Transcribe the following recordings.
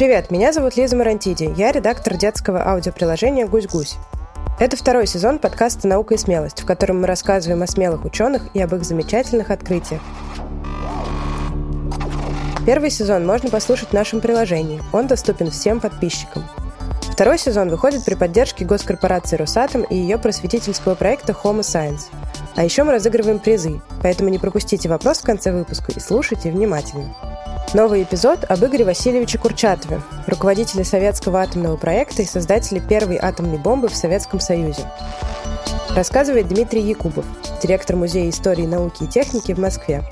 Привет, меня зовут Лиза Марантиди. Я редактор детского аудиоприложения «Гусь-гусь». Это второй сезон подкаста «Наука и смелость», в котором мы рассказываем о смелых ученых и об их замечательных открытиях. Первый сезон можно послушать в нашем приложении. Он доступен всем подписчикам. Второй сезон выходит при поддержке госкорпорации «Росатом» и ее просветительского проекта «Homo Science». А еще мы разыгрываем призы, поэтому не пропустите вопрос в конце выпуска и слушайте внимательно. Новый эпизод об Игоре Васильевиче Курчатове, руководителе советского атомного проекта и создателе первой атомной бомбы в Советском Союзе. Рассказывает Дмитрий Якубов, директор Музея истории, науки и техники в Москве.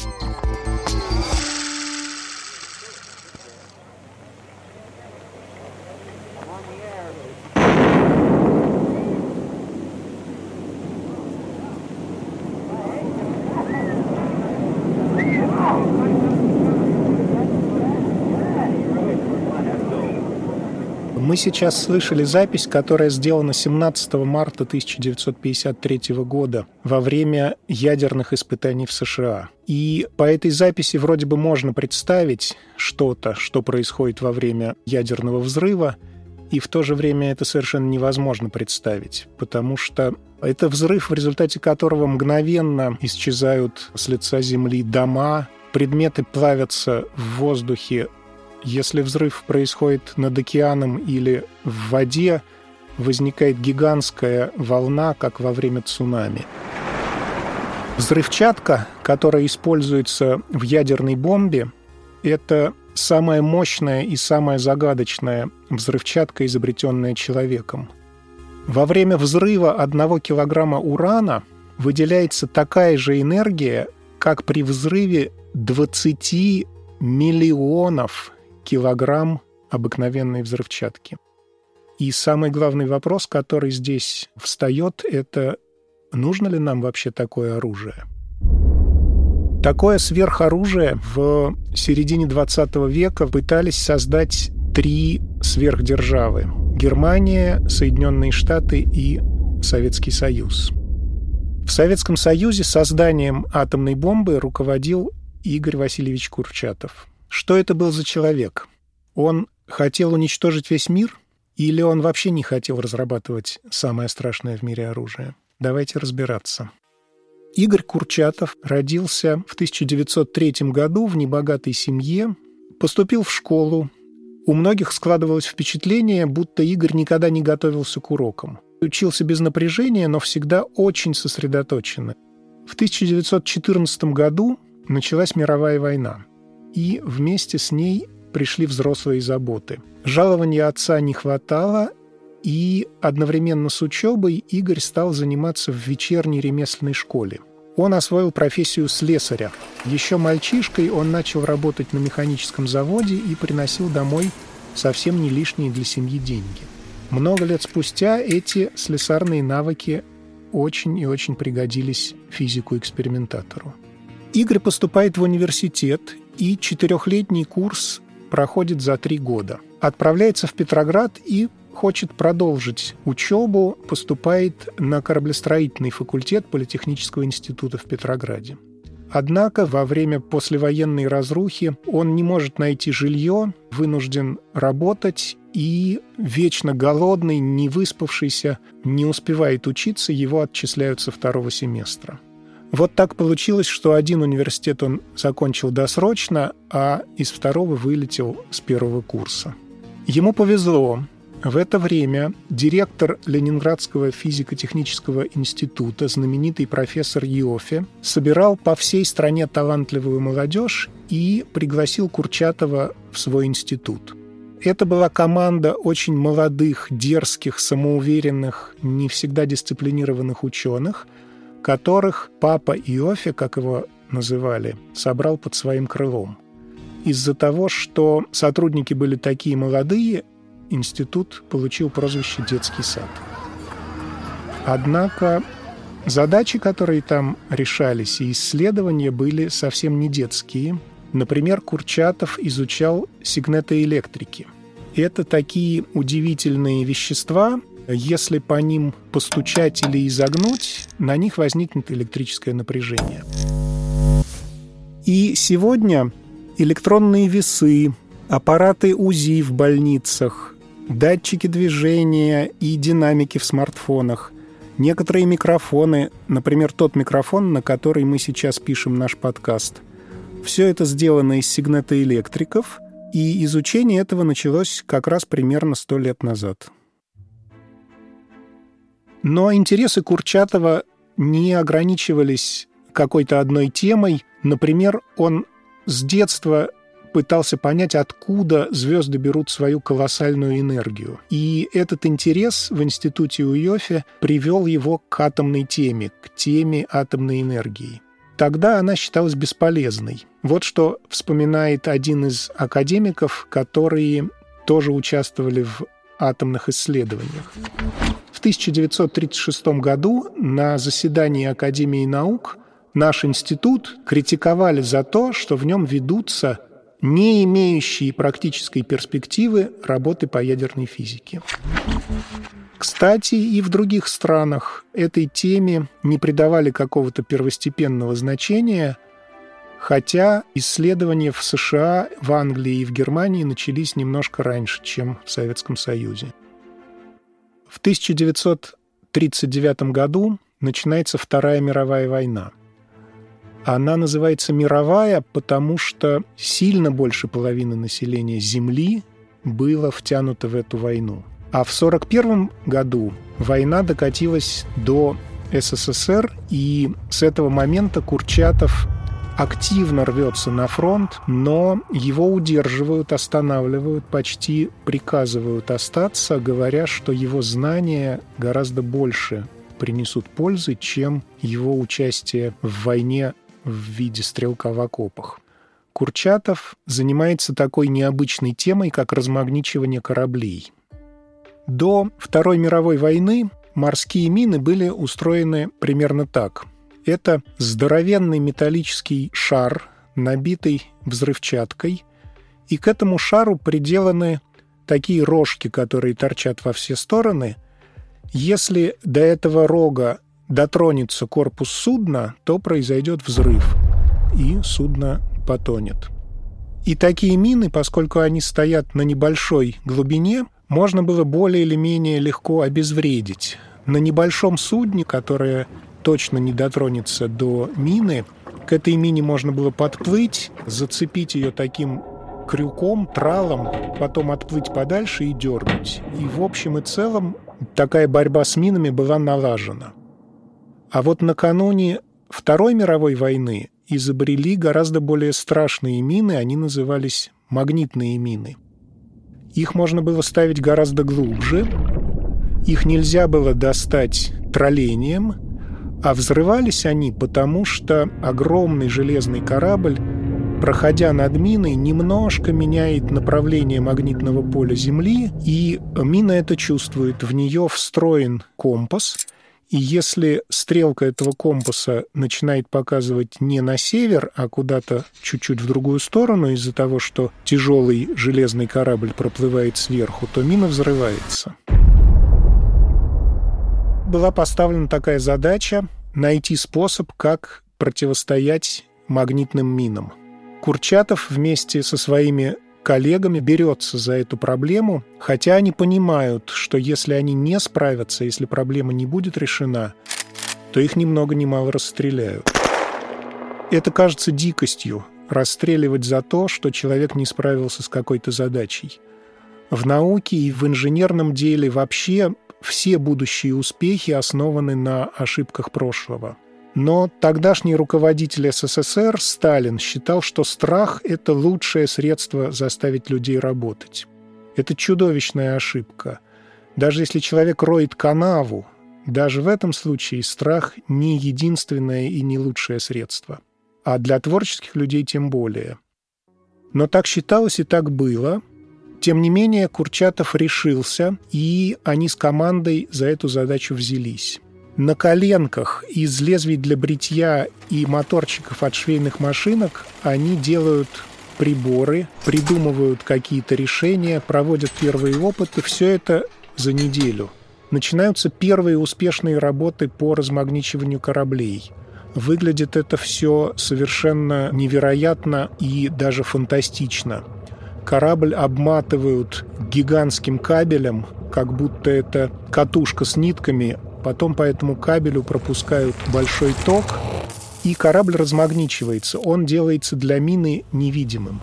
Мы сейчас слышали запись, которая сделана 17 марта 1953 года во время ядерных испытаний в США. И по этой записи вроде бы можно представить что-то, что происходит во время ядерного взрыва, и в то же время это совершенно невозможно представить, потому что это взрыв, в результате которого мгновенно исчезают с лица Земли дома, предметы плавятся в воздухе если взрыв происходит над океаном или в воде, возникает гигантская волна, как во время цунами. Взрывчатка, которая используется в ядерной бомбе, это самая мощная и самая загадочная взрывчатка, изобретенная человеком. Во время взрыва одного килограмма урана выделяется такая же энергия, как при взрыве 20 миллионов килограмм обыкновенной взрывчатки. И самый главный вопрос, который здесь встает, это нужно ли нам вообще такое оружие? Такое сверхоружие в середине 20 века пытались создать три сверхдержавы. Германия, Соединенные Штаты и Советский Союз. В Советском Союзе созданием атомной бомбы руководил Игорь Васильевич Курчатов – что это был за человек? Он хотел уничтожить весь мир? Или он вообще не хотел разрабатывать самое страшное в мире оружие? Давайте разбираться. Игорь Курчатов родился в 1903 году в небогатой семье, поступил в школу. У многих складывалось впечатление, будто Игорь никогда не готовился к урокам. Учился без напряжения, но всегда очень сосредоточенно. В 1914 году началась мировая война и вместе с ней пришли взрослые заботы. Жалования отца не хватало, и одновременно с учебой Игорь стал заниматься в вечерней ремесленной школе. Он освоил профессию слесаря. Еще мальчишкой он начал работать на механическом заводе и приносил домой совсем не лишние для семьи деньги. Много лет спустя эти слесарные навыки очень и очень пригодились физику-экспериментатору. Игорь поступает в университет и четырехлетний курс проходит за три года. Отправляется в Петроград и хочет продолжить учебу, поступает на кораблестроительный факультет Политехнического института в Петрограде. Однако во время послевоенной разрухи он не может найти жилье, вынужден работать и вечно голодный, не выспавшийся, не успевает учиться, его отчисляют со второго семестра. Вот так получилось, что один университет он закончил досрочно, а из второго вылетел с первого курса. Ему повезло. В это время директор Ленинградского физико-технического института, знаменитый профессор Иофе, собирал по всей стране талантливую молодежь и пригласил Курчатова в свой институт. Это была команда очень молодых, дерзких, самоуверенных, не всегда дисциплинированных ученых – которых папа Иофе, как его называли, собрал под своим крылом. Из-за того, что сотрудники были такие молодые, институт получил прозвище «Детский сад». Однако задачи, которые там решались, и исследования были совсем не детские. Например, Курчатов изучал сигнетоэлектрики. Это такие удивительные вещества, если по ним постучать или изогнуть, на них возникнет электрическое напряжение. И сегодня электронные весы, аппараты УЗИ в больницах, датчики движения и динамики в смартфонах, некоторые микрофоны, например, тот микрофон, на который мы сейчас пишем наш подкаст. Все это сделано из сигнатоэлектриков, и изучение этого началось как раз примерно сто лет назад. Но интересы Курчатова не ограничивались какой-то одной темой. Например, он с детства пытался понять, откуда звезды берут свою колоссальную энергию. И этот интерес в институте Уйофе привел его к атомной теме, к теме атомной энергии. Тогда она считалась бесполезной. Вот что вспоминает один из академиков, которые тоже участвовали в атомных исследованиях. В 1936 году на заседании Академии наук наш институт критиковали за то, что в нем ведутся не имеющие практической перспективы работы по ядерной физике. Кстати, и в других странах этой теме не придавали какого-то первостепенного значения, хотя исследования в США, в Англии и в Германии начались немножко раньше, чем в Советском Союзе. В 1939 году начинается Вторая мировая война. Она называется «мировая», потому что сильно больше половины населения Земли было втянуто в эту войну. А в 1941 году война докатилась до СССР, и с этого момента Курчатов активно рвется на фронт, но его удерживают, останавливают, почти приказывают остаться, говоря, что его знания гораздо больше принесут пользы, чем его участие в войне в виде стрелка в окопах. Курчатов занимается такой необычной темой, как размагничивание кораблей. До Второй мировой войны морские мины были устроены примерно так. Это здоровенный металлический шар, набитый взрывчаткой, и к этому шару приделаны такие рожки, которые торчат во все стороны. Если до этого рога дотронется корпус судна, то произойдет взрыв, и судно потонет. И такие мины, поскольку они стоят на небольшой глубине, можно было более или менее легко обезвредить. На небольшом судне, которое точно не дотронется до мины, к этой мине можно было подплыть, зацепить ее таким крюком, тралом, потом отплыть подальше и дернуть. И в общем и целом такая борьба с минами была налажена. А вот накануне Второй мировой войны изобрели гораздо более страшные мины, они назывались магнитные мины. Их можно было ставить гораздо глубже, их нельзя было достать троллением, а взрывались они потому, что огромный железный корабль, проходя над миной, немножко меняет направление магнитного поля Земли, и мина это чувствует. В нее встроен компас — и если стрелка этого компаса начинает показывать не на север, а куда-то чуть-чуть в другую сторону из-за того, что тяжелый железный корабль проплывает сверху, то мина взрывается. Была поставлена такая задача найти способ, как противостоять магнитным минам. Курчатов вместе со своими коллегами берется за эту проблему, хотя они понимают, что если они не справятся, если проблема не будет решена, то их ни много ни мало расстреляют. Это кажется дикостью – расстреливать за то, что человек не справился с какой-то задачей. В науке и в инженерном деле вообще все будущие успехи основаны на ошибках прошлого – но тогдашний руководитель СССР Сталин считал, что страх – это лучшее средство заставить людей работать. Это чудовищная ошибка. Даже если человек роет канаву, даже в этом случае страх не единственное и не лучшее средство. А для творческих людей тем более. Но так считалось и так было. Тем не менее, Курчатов решился, и они с командой за эту задачу взялись на коленках из лезвий для бритья и моторчиков от швейных машинок они делают приборы, придумывают какие-то решения, проводят первые опыты. Все это за неделю. Начинаются первые успешные работы по размагничиванию кораблей. Выглядит это все совершенно невероятно и даже фантастично. Корабль обматывают гигантским кабелем, как будто это катушка с нитками, потом по этому кабелю пропускают большой ток, и корабль размагничивается, он делается для мины невидимым.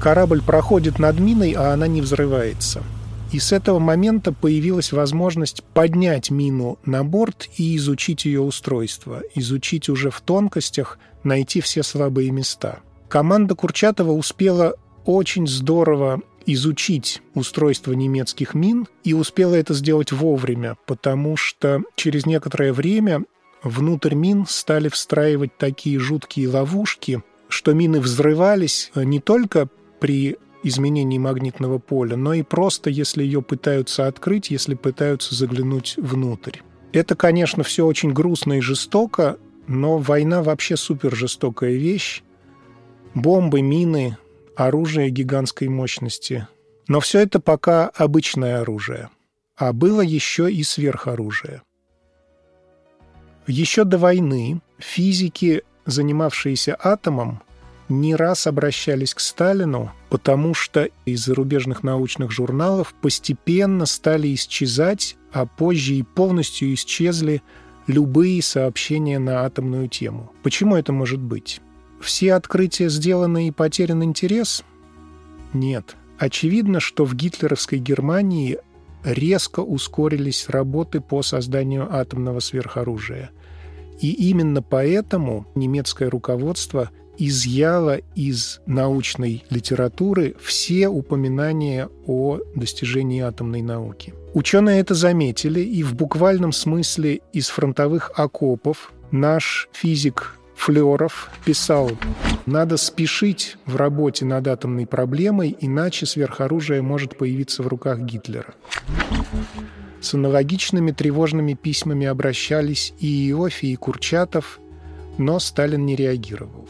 Корабль проходит над миной, а она не взрывается. И с этого момента появилась возможность поднять мину на борт и изучить ее устройство, изучить уже в тонкостях, найти все слабые места. Команда Курчатова успела очень здорово изучить устройство немецких мин и успела это сделать вовремя, потому что через некоторое время внутрь мин стали встраивать такие жуткие ловушки, что мины взрывались не только при изменении магнитного поля, но и просто, если ее пытаются открыть, если пытаются заглянуть внутрь. Это, конечно, все очень грустно и жестоко, но война вообще супер жестокая вещь. Бомбы, мины, оружие гигантской мощности. Но все это пока обычное оружие. А было еще и сверхоружие. Еще до войны физики, занимавшиеся атомом, не раз обращались к Сталину, потому что из зарубежных научных журналов постепенно стали исчезать, а позже и полностью исчезли любые сообщения на атомную тему. Почему это может быть? Все открытия сделаны и потерян интерес? Нет. Очевидно, что в гитлеровской Германии резко ускорились работы по созданию атомного сверхоружия. И именно поэтому немецкое руководство – изъяла из научной литературы все упоминания о достижении атомной науки. Ученые это заметили, и в буквальном смысле из фронтовых окопов наш физик Флеров писал, надо спешить в работе над атомной проблемой, иначе сверхоружие может появиться в руках Гитлера. С аналогичными тревожными письмами обращались и Иофи, и Курчатов, но Сталин не реагировал.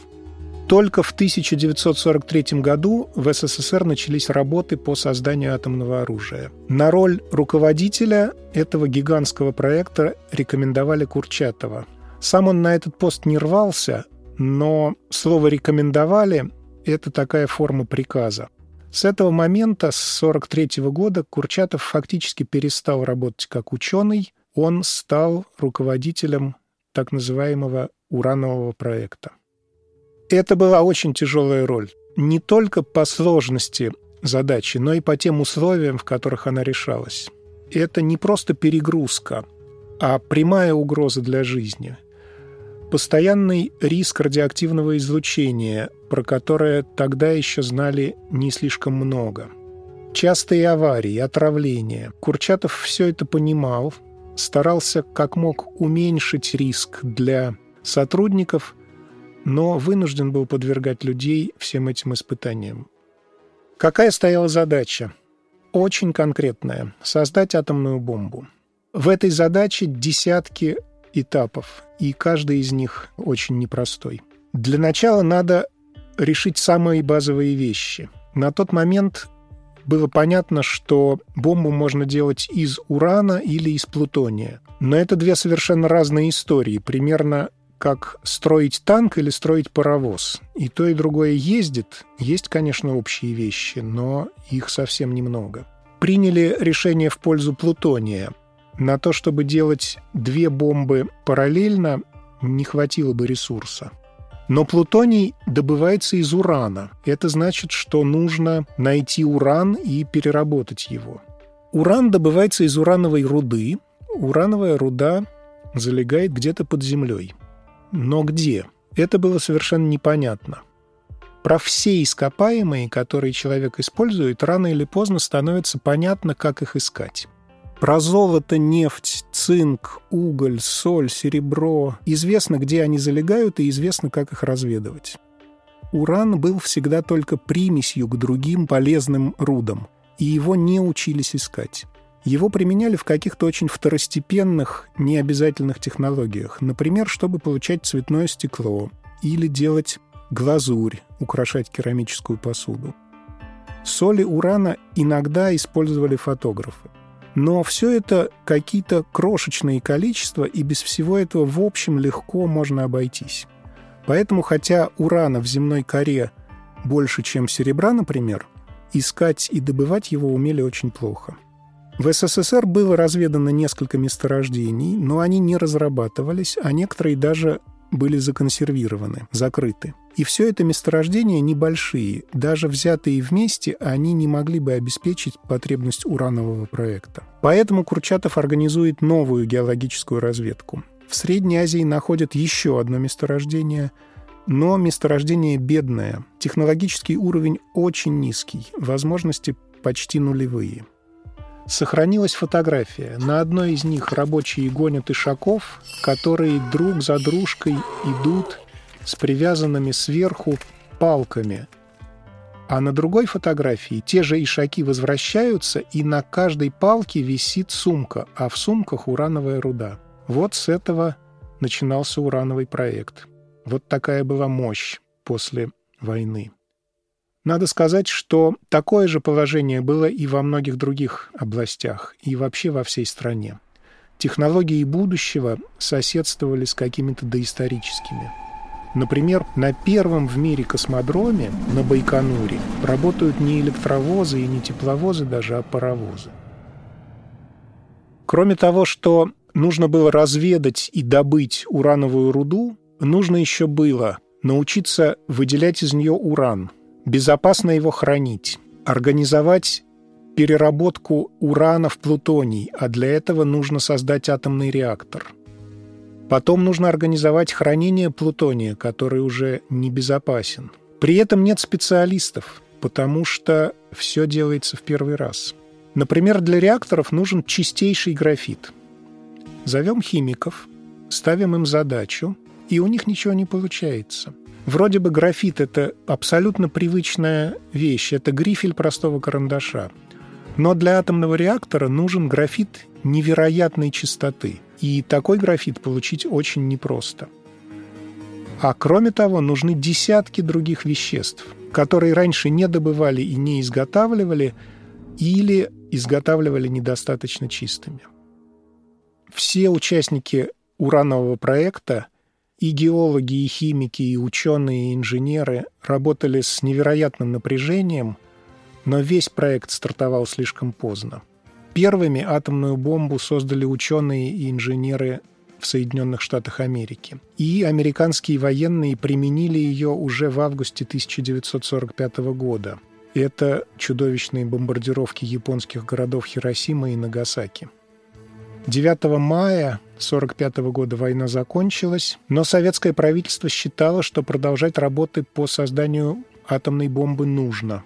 Только в 1943 году в СССР начались работы по созданию атомного оружия. На роль руководителя этого гигантского проекта рекомендовали Курчатова. Сам он на этот пост не рвался, но слово «рекомендовали» — это такая форма приказа. С этого момента, с 1943 года, Курчатов фактически перестал работать как ученый, он стал руководителем так называемого уранового проекта. Это была очень тяжелая роль. Не только по сложности задачи, но и по тем условиям, в которых она решалась. Это не просто перегрузка, а прямая угроза для жизни. Постоянный риск радиоактивного излучения, про которое тогда еще знали не слишком много. Частые аварии, отравления. Курчатов все это понимал, старался как мог уменьшить риск для сотрудников – но вынужден был подвергать людей всем этим испытаниям. Какая стояла задача? Очень конкретная – создать атомную бомбу. В этой задаче десятки этапов, и каждый из них очень непростой. Для начала надо решить самые базовые вещи. На тот момент было понятно, что бомбу можно делать из урана или из плутония. Но это две совершенно разные истории. Примерно как строить танк или строить паровоз. И то, и другое ездит. Есть, конечно, общие вещи, но их совсем немного. Приняли решение в пользу плутония. На то, чтобы делать две бомбы параллельно, не хватило бы ресурса. Но плутоний добывается из урана. Это значит, что нужно найти уран и переработать его. Уран добывается из урановой руды. Урановая руда залегает где-то под землей. Но где? Это было совершенно непонятно. Про все ископаемые, которые человек использует, рано или поздно становится понятно, как их искать. Про золото, нефть, цинк, уголь, соль, серебро. Известно, где они залегают, и известно, как их разведывать. Уран был всегда только примесью к другим полезным рудам, и его не учились искать. Его применяли в каких-то очень второстепенных, необязательных технологиях. Например, чтобы получать цветное стекло или делать глазурь, украшать керамическую посуду. Соли урана иногда использовали фотографы. Но все это какие-то крошечные количества, и без всего этого в общем легко можно обойтись. Поэтому, хотя урана в земной коре больше, чем серебра, например, искать и добывать его умели очень плохо. В СССР было разведано несколько месторождений, но они не разрабатывались, а некоторые даже были законсервированы, закрыты. И все это месторождения небольшие. Даже взятые вместе, они не могли бы обеспечить потребность уранового проекта. Поэтому Курчатов организует новую геологическую разведку. В Средней Азии находят еще одно месторождение, но месторождение бедное. Технологический уровень очень низкий, возможности почти нулевые. Сохранилась фотография. На одной из них рабочие гонят ишаков, которые друг за дружкой идут с привязанными сверху палками. А на другой фотографии те же ишаки возвращаются, и на каждой палке висит сумка, а в сумках урановая руда. Вот с этого начинался урановый проект. Вот такая была мощь после войны. Надо сказать, что такое же положение было и во многих других областях, и вообще во всей стране. Технологии будущего соседствовали с какими-то доисторическими. Например, на первом в мире космодроме на Байконуре работают не электровозы и не тепловозы даже, а паровозы. Кроме того, что нужно было разведать и добыть урановую руду, нужно еще было научиться выделять из нее уран – безопасно его хранить, организовать переработку урана в плутоний, а для этого нужно создать атомный реактор. Потом нужно организовать хранение плутония, который уже небезопасен. При этом нет специалистов, потому что все делается в первый раз. Например, для реакторов нужен чистейший графит. Зовем химиков, ставим им задачу, и у них ничего не получается – Вроде бы графит – это абсолютно привычная вещь, это грифель простого карандаша. Но для атомного реактора нужен графит невероятной чистоты. И такой графит получить очень непросто. А кроме того, нужны десятки других веществ, которые раньше не добывали и не изготавливали, или изготавливали недостаточно чистыми. Все участники уранового проекта и геологи, и химики, и ученые, и инженеры работали с невероятным напряжением, но весь проект стартовал слишком поздно. Первыми атомную бомбу создали ученые и инженеры в Соединенных Штатах Америки. И американские военные применили ее уже в августе 1945 года. Это чудовищные бомбардировки японских городов Хиросима и Нагасаки. 9 мая 1945 года война закончилась, но советское правительство считало, что продолжать работы по созданию атомной бомбы нужно.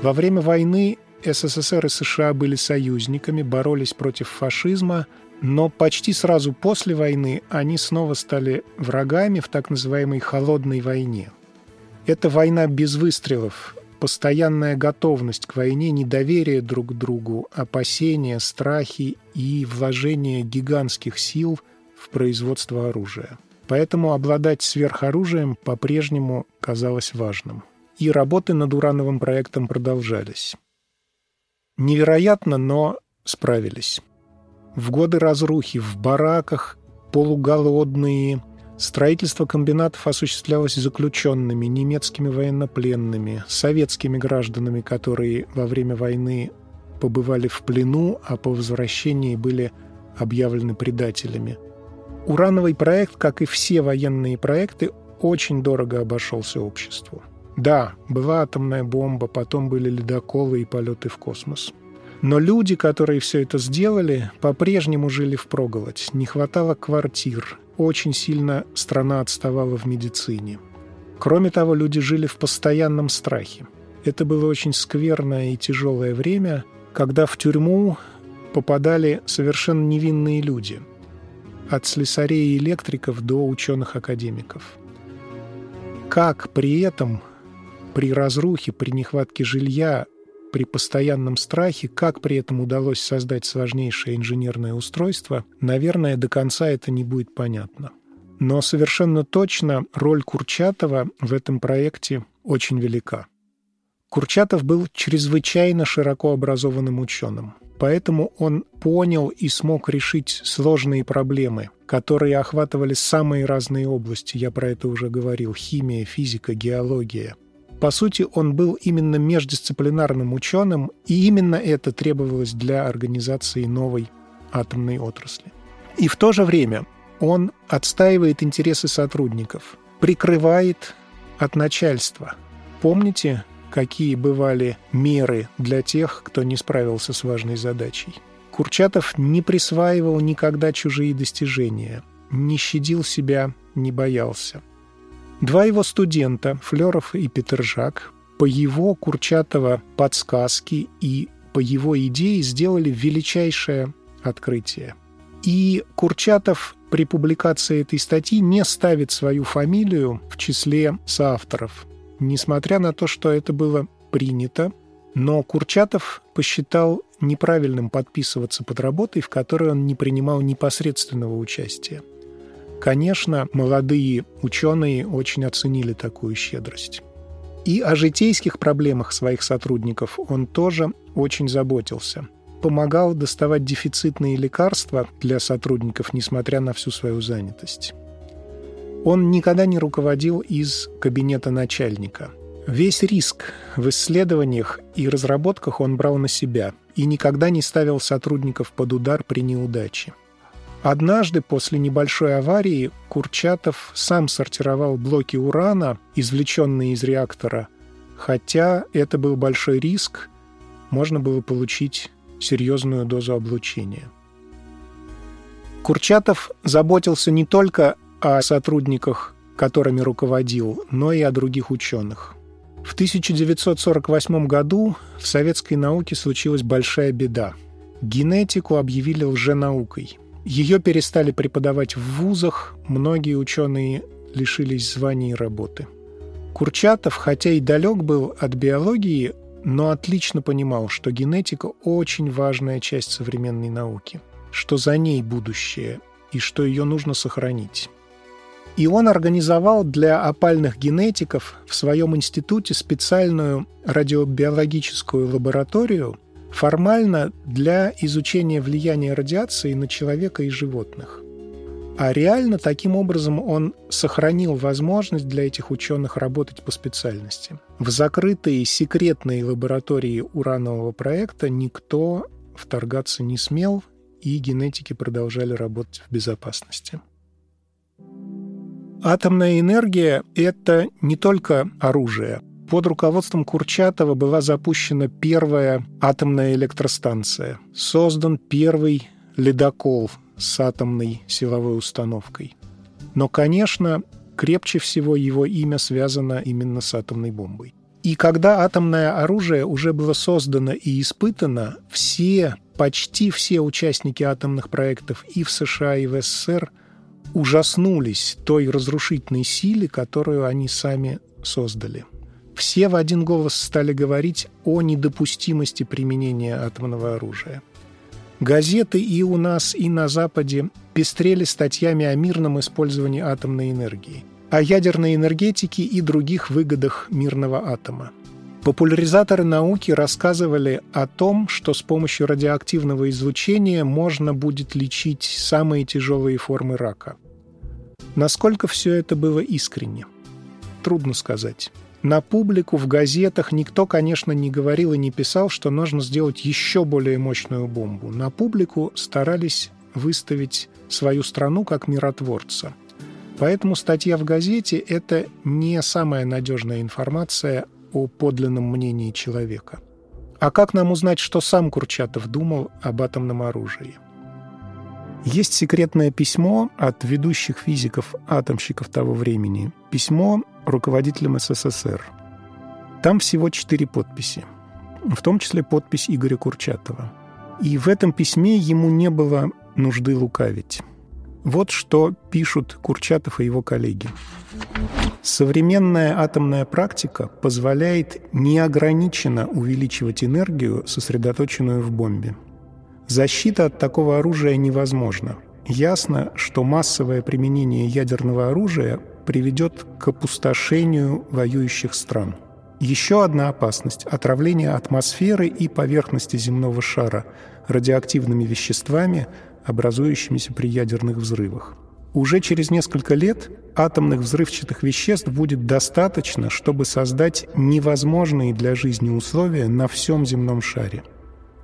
Во время войны СССР и США были союзниками, боролись против фашизма, но почти сразу после войны они снова стали врагами в так называемой «холодной войне». Это война без выстрелов, постоянная готовность к войне, недоверие друг к другу, опасения, страхи и вложение гигантских сил в производство оружия. Поэтому обладать сверхоружием по-прежнему казалось важным. И работы над урановым проектом продолжались. Невероятно, но справились. В годы разрухи в бараках полуголодные – Строительство комбинатов осуществлялось заключенными, немецкими военнопленными, советскими гражданами, которые во время войны побывали в плену, а по возвращении были объявлены предателями. Урановый проект, как и все военные проекты, очень дорого обошелся обществу. Да, была атомная бомба, потом были ледоколы и полеты в космос. Но люди, которые все это сделали, по-прежнему жили в проголодь. Не хватало квартир, очень сильно страна отставала в медицине. Кроме того, люди жили в постоянном страхе. Это было очень скверное и тяжелое время, когда в тюрьму попадали совершенно невинные люди. От слесарей и электриков до ученых-академиков. Как при этом, при разрухе, при нехватке жилья, при постоянном страхе, как при этом удалось создать сложнейшее инженерное устройство, наверное, до конца это не будет понятно. Но совершенно точно роль Курчатова в этом проекте очень велика. Курчатов был чрезвычайно широко образованным ученым, поэтому он понял и смог решить сложные проблемы, которые охватывали самые разные области, я про это уже говорил, химия, физика, геология – По сути, он был именно междисциплинарным ученым, и именно это требовалось для организации новой атомной отрасли. И в то же время он отстаивает интересы сотрудников, прикрывает от начальства. Помните, какие бывали меры для тех, кто не справился с важной задачей? Курчатов не присваивал никогда чужие достижения, не щадил себя, не боялся. Два его студента, Флеров и Петержак, по его Курчатова подсказки и по его идее сделали величайшее открытие. И Курчатов при публикации этой статьи не ставит свою фамилию в числе соавторов, несмотря на то, что это было принято, но Курчатов посчитал неправильным подписываться под работой, в которой он не принимал непосредственного участия. Конечно, молодые ученые очень оценили такую щедрость. И о житейских проблемах своих сотрудников он тоже очень заботился. Помогал доставать дефицитные лекарства для сотрудников, несмотря на всю свою занятость. Он никогда не руководил из кабинета начальника. Весь риск в исследованиях и разработках он брал на себя и никогда не ставил сотрудников под удар при неудаче. Однажды после небольшой аварии Курчатов сам сортировал блоки урана, извлеченные из реактора, хотя это был большой риск, можно было получить серьезную дозу облучения. Курчатов заботился не только о сотрудниках, которыми руководил, но и о других ученых. В 1948 году в советской науке случилась большая беда. Генетику объявили лженаукой – ее перестали преподавать в вузах, многие ученые лишились званий и работы. Курчатов, хотя и далек был от биологии, но отлично понимал, что генетика очень важная часть современной науки, что за ней будущее и что ее нужно сохранить. И он организовал для опальных генетиков в своем институте специальную радиобиологическую лабораторию, формально для изучения влияния радиации на человека и животных. А реально таким образом он сохранил возможность для этих ученых работать по специальности. В закрытые секретные лаборатории уранового проекта никто вторгаться не смел, и генетики продолжали работать в безопасности. Атомная энергия – это не только оружие, под руководством Курчатова была запущена первая атомная электростанция. Создан первый ледокол с атомной силовой установкой. Но, конечно, крепче всего его имя связано именно с атомной бомбой. И когда атомное оружие уже было создано и испытано, все, почти все участники атомных проектов и в США, и в СССР ужаснулись той разрушительной силе, которую они сами создали – все в один голос стали говорить о недопустимости применения атомного оружия. Газеты и у нас, и на Западе пестрели статьями о мирном использовании атомной энергии, о ядерной энергетике и других выгодах мирного атома. Популяризаторы науки рассказывали о том, что с помощью радиоактивного излучения можно будет лечить самые тяжелые формы рака. Насколько все это было искренне? Трудно сказать. На публику в газетах никто, конечно, не говорил и не писал, что нужно сделать еще более мощную бомбу. На публику старались выставить свою страну как миротворца. Поэтому статья в газете – это не самая надежная информация о подлинном мнении человека. А как нам узнать, что сам Курчатов думал об атомном оружии? Есть секретное письмо от ведущих физиков-атомщиков того времени. Письмо руководителем СССР. Там всего четыре подписи, в том числе подпись Игоря Курчатова. И в этом письме ему не было нужды лукавить. Вот что пишут Курчатов и его коллеги. Современная атомная практика позволяет неограниченно увеличивать энергию, сосредоточенную в бомбе. Защита от такого оружия невозможна. Ясно, что массовое применение ядерного оружия приведет к опустошению воюющих стран. Еще одна опасность – отравление атмосферы и поверхности земного шара радиоактивными веществами, образующимися при ядерных взрывах. Уже через несколько лет атомных взрывчатых веществ будет достаточно, чтобы создать невозможные для жизни условия на всем земном шаре.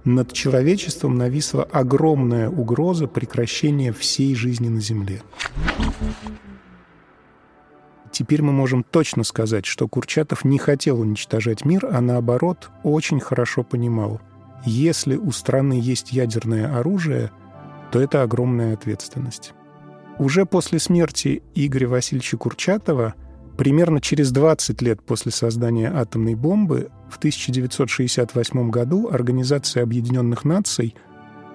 Над человечеством нависла огромная угроза прекращения всей жизни на Земле. Теперь мы можем точно сказать, что Курчатов не хотел уничтожать мир, а наоборот очень хорошо понимал, если у страны есть ядерное оружие, то это огромная ответственность. Уже после смерти Игоря Васильевича Курчатова, примерно через 20 лет после создания атомной бомбы, в 1968 году Организация Объединенных Наций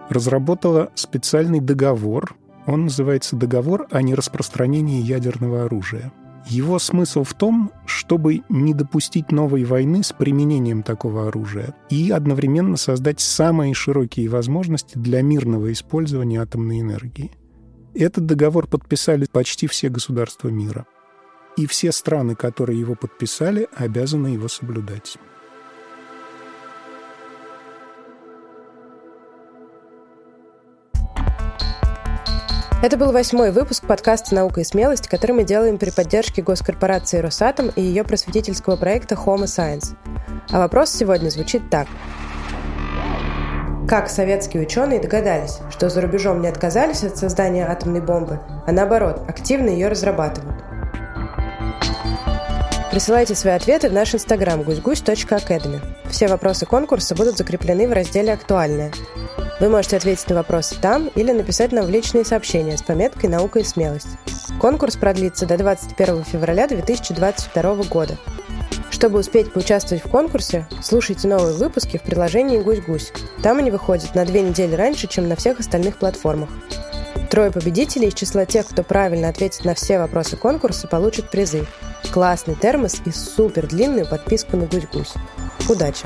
разработала специальный договор, он называется «Договор о нераспространении ядерного оружия». Его смысл в том, чтобы не допустить новой войны с применением такого оружия и одновременно создать самые широкие возможности для мирного использования атомной энергии. Этот договор подписали почти все государства мира. И все страны, которые его подписали, обязаны его соблюдать. Это был восьмой выпуск подкаста «Наука и смелость», который мы делаем при поддержке госкорпорации «Росатом» и ее просветительского проекта «Homo Science». А вопрос сегодня звучит так – как советские ученые догадались, что за рубежом не отказались от создания атомной бомбы, а наоборот, активно ее разрабатывают? Присылайте свои ответы в наш инстаграм гусь-гусь.academy. Все вопросы конкурса будут закреплены в разделе «Актуальное». Вы можете ответить на вопросы там или написать нам в личные сообщения с пометкой «Наука и смелость». Конкурс продлится до 21 февраля 2022 года. Чтобы успеть поучаствовать в конкурсе, слушайте новые выпуски в приложении «Гусь-Гусь». Там они выходят на две недели раньше, чем на всех остальных платформах. Трое победителей из числа тех, кто правильно ответит на все вопросы конкурса, получат призы. Классный термос и супер длинную подписку на «Гусь-Гусь». Удачи!